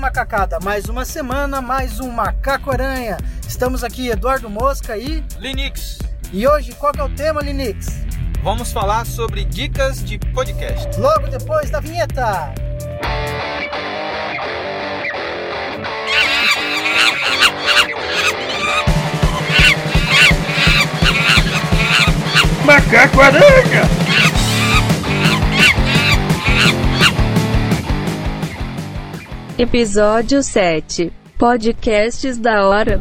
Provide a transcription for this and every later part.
macacada, mais uma semana, mais um Macaco Aranha. Estamos aqui, Eduardo Mosca e Linux. E hoje, qual que é o tema, Linux? Vamos falar sobre dicas de podcast. Logo depois da vinheta. Macaco Aranha! Episódio 7 Podcasts da hora.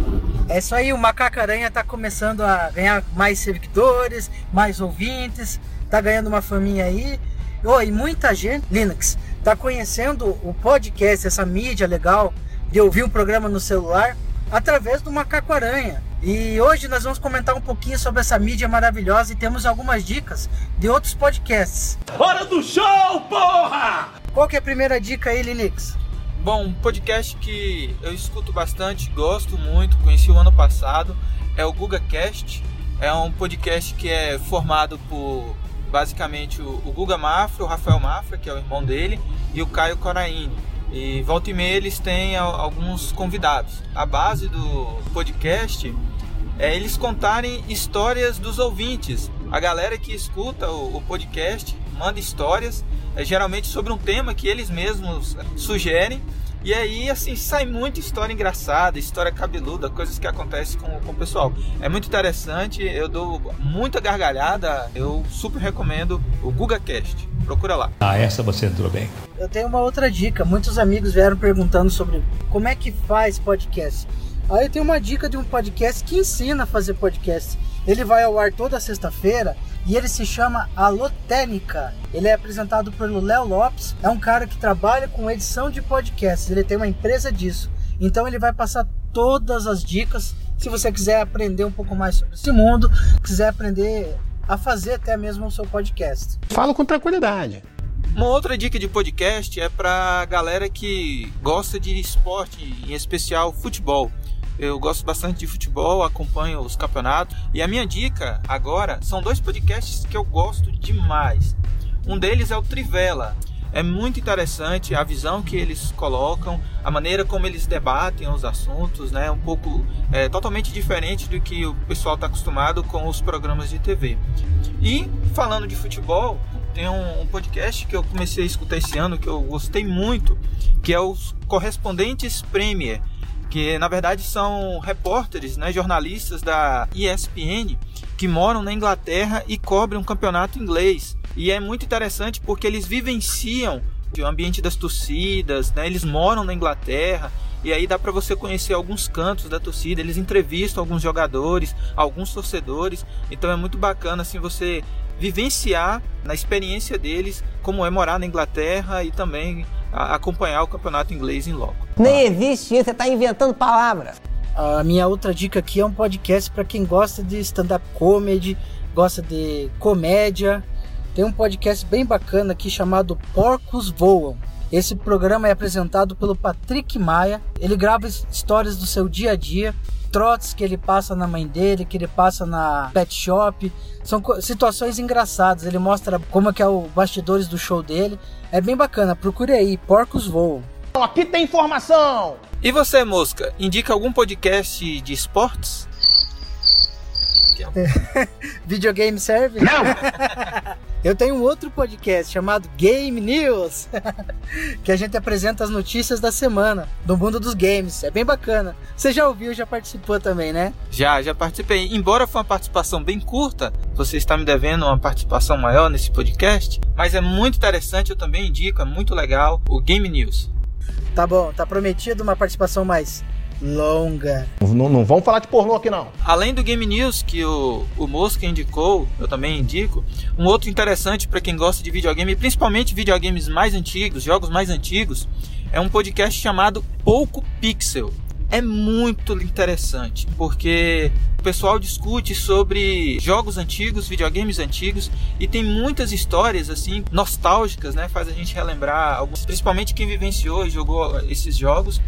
É isso aí, o Macaco Aranha tá começando a ganhar mais seguidores, mais ouvintes, tá ganhando uma faminha aí. Oh, e muita gente, Linux, tá conhecendo o podcast, essa mídia legal de ouvir um programa no celular através do Macaco Aranha. E hoje nós vamos comentar um pouquinho sobre essa mídia maravilhosa e temos algumas dicas de outros podcasts. Hora do show, porra! Qual que é a primeira dica aí, Linux? Bom, um podcast que eu escuto bastante, gosto muito, conheci o ano passado, é o GugaCast. É um podcast que é formado por basicamente o, Guga Mafra, o Rafael Mafra, que é o irmão dele, e o Caio Coraine. E volta e meia eles têm alguns convidados. A base do podcast é eles contarem histórias dos ouvintes. A galera que escuta o podcast manda histórias, é, geralmente sobre um tema que eles mesmos sugerem. E aí, assim, sai muita história engraçada, história cabeluda, coisas que acontecem com, com o pessoal. É muito interessante, eu dou muita gargalhada, eu super recomendo o GugaCast. Procura lá. Ah, essa você entrou bem. Eu tenho uma outra dica. Muitos amigos vieram perguntando sobre como é que faz podcast. Aí eu tenho uma dica de um podcast que ensina a fazer podcast. Ele vai ao ar toda sexta-feira e ele se chama Alotênica. Ele é apresentado pelo Léo Lopes, é um cara que trabalha com edição de podcasts, ele tem uma empresa disso. Então ele vai passar todas as dicas. Se você quiser aprender um pouco mais sobre esse mundo, quiser aprender a fazer até mesmo o seu podcast. Falo com tranquilidade. Uma outra dica de podcast é para galera que gosta de esporte, em especial futebol. Eu gosto bastante de futebol, acompanho os campeonatos. E a minha dica agora são dois podcasts que eu gosto demais. Um deles é o Trivela. É muito interessante a visão que eles colocam, a maneira como eles debatem os assuntos, né? Um pouco é, totalmente diferente do que o pessoal está acostumado com os programas de TV. E falando de futebol, tem um, um, podcast que eu comecei a escutar esse ano que eu gostei muito, que é os Correspondentes Premier que na verdade são repórteres, né, jornalistas da ESPN que moram na Inglaterra e cobrem um campeonato inglês. E é muito interessante porque eles vivenciam o ambiente das torcidas, né? Eles moram na Inglaterra e aí dá para você conhecer alguns cantos da torcida. Eles entrevistam alguns jogadores, alguns torcedores. Então é muito bacana assim você vivenciar na experiência deles como é morar na Inglaterra e também acompanhar o campeonato inglês em loco. Nem existe isso, você está inventando palavras. A minha outra dica aqui é um podcast para quem gosta de stand-up comedy, gosta de comédia. Tem um podcast bem bacana aqui chamado Porcos Voam. Esse programa é apresentado pelo Patrick Maia. Ele grava histórias do seu dia a dia trotes que ele passa na mãe dele, que ele passa na pet shop. São situações engraçadas. Ele mostra como é que é o bastidores do show dele. É bem bacana. Procure aí, Porcos Voam. Aqui tem informação! E você, Mosca, indica algum podcast de esportes? Videogame serve? Não! Eu tenho um outro podcast chamado Game News, que a gente apresenta as notícias da semana do mundo dos games. É bem bacana. Você já ouviu, já participou também, né? Já, já participei. Embora foi uma participação bem curta, você está me devendo uma participação maior nesse podcast, mas é muito interessante, eu também indico, é muito legal o Game News. Tá bom, tá prometido uma participação mais longa. Não, não vamos falar de pornô aqui não. Além do Game News que o, o Mosca indicou, eu também indico, um outro interessante para quem gosta de videogame, principalmente videogames mais antigos, jogos mais antigos, é um podcast chamado Pouco Pixel. É muito interessante, porque o pessoal discute sobre jogos antigos, videogames antigos e tem muitas histórias assim nostálgicas, né? Faz a gente relembrar, alguns, principalmente quem vivenciou e jogou esses jogos.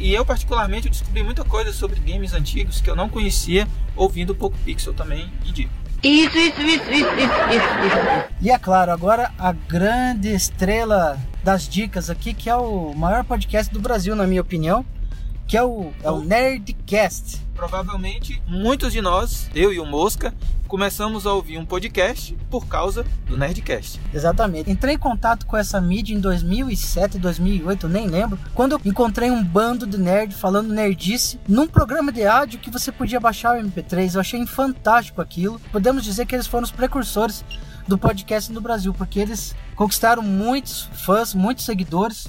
E eu, particularmente, descobri muita coisa sobre games antigos que eu não conhecia ouvindo o Poco Pixel também indico. Isso, isso, isso, isso, isso, isso, isso. E é claro, agora a grande estrela das dicas aqui, que é o maior podcast do Brasil, na minha opinião, que é o, é o Nerdcast. Provavelmente muitos de nós, eu e o Mosca, começamos a ouvir um podcast por causa do Nerdcast. Exatamente. Entrei em contato com essa mídia em 2007, 2008, nem lembro, quando eu encontrei um bando de nerd falando nerdice num programa de áudio que você podia baixar o MP3. Eu achei fantástico aquilo. Podemos dizer que eles foram os precursores do podcast no Brasil, porque eles conquistaram muitos fãs, muitos seguidores.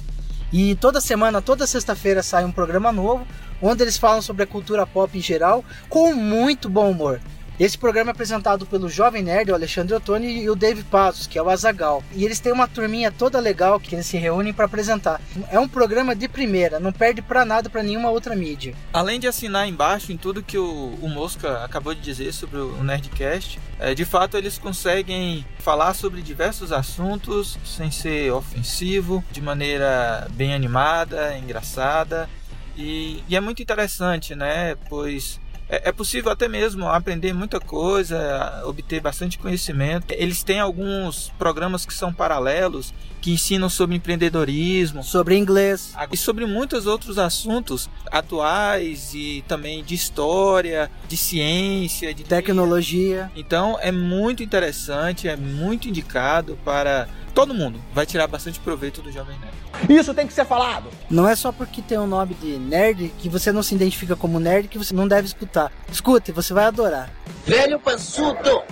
E toda semana, toda sexta-feira sai um programa novo, onde eles falam sobre a cultura pop em geral, com muito bom humor. Esse programa é apresentado pelo Jovem Nerd, o Alexandre Ottoni, e o Dave Passos, que é o Azagal. E eles têm uma turminha toda legal que eles se reúnem para apresentar. É um programa de primeira, não perde para nada para nenhuma outra mídia. Além de assinar embaixo em tudo que o, o Mosca acabou de dizer sobre o Nerdcast, é, de fato eles conseguem falar sobre diversos assuntos sem ser ofensivo, de maneira bem animada, engraçada. E, e é muito interessante, né? Pois é, é possível até mesmo aprender muita coisa, obter bastante conhecimento. Eles têm alguns programas que são paralelos, que ensinam sobre empreendedorismo, Sobre inglês. e sobre muitos outros assuntos atuais e também de história, de ciência, de Tecnologia. Então é muito interessante, é muito indicado para todo mundo. Vai tirar bastante proveito do Jovem Nerd. Isso tem que ser falado. Não é só porque tem o nome de nerd que você não se identifica como nerd que você não deve escutar. Escute, você vai adorar. Velho pançudo.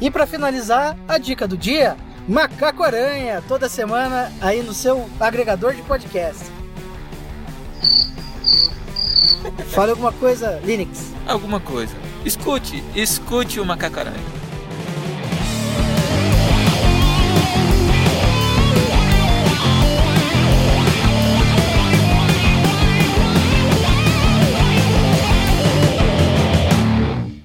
E para finalizar, a dica do dia: Macaco Aranha, toda semana aí no seu agregador de podcast. Fale alguma coisa, Linux. Alguma coisa. Escute, escute o Macaco Aranha.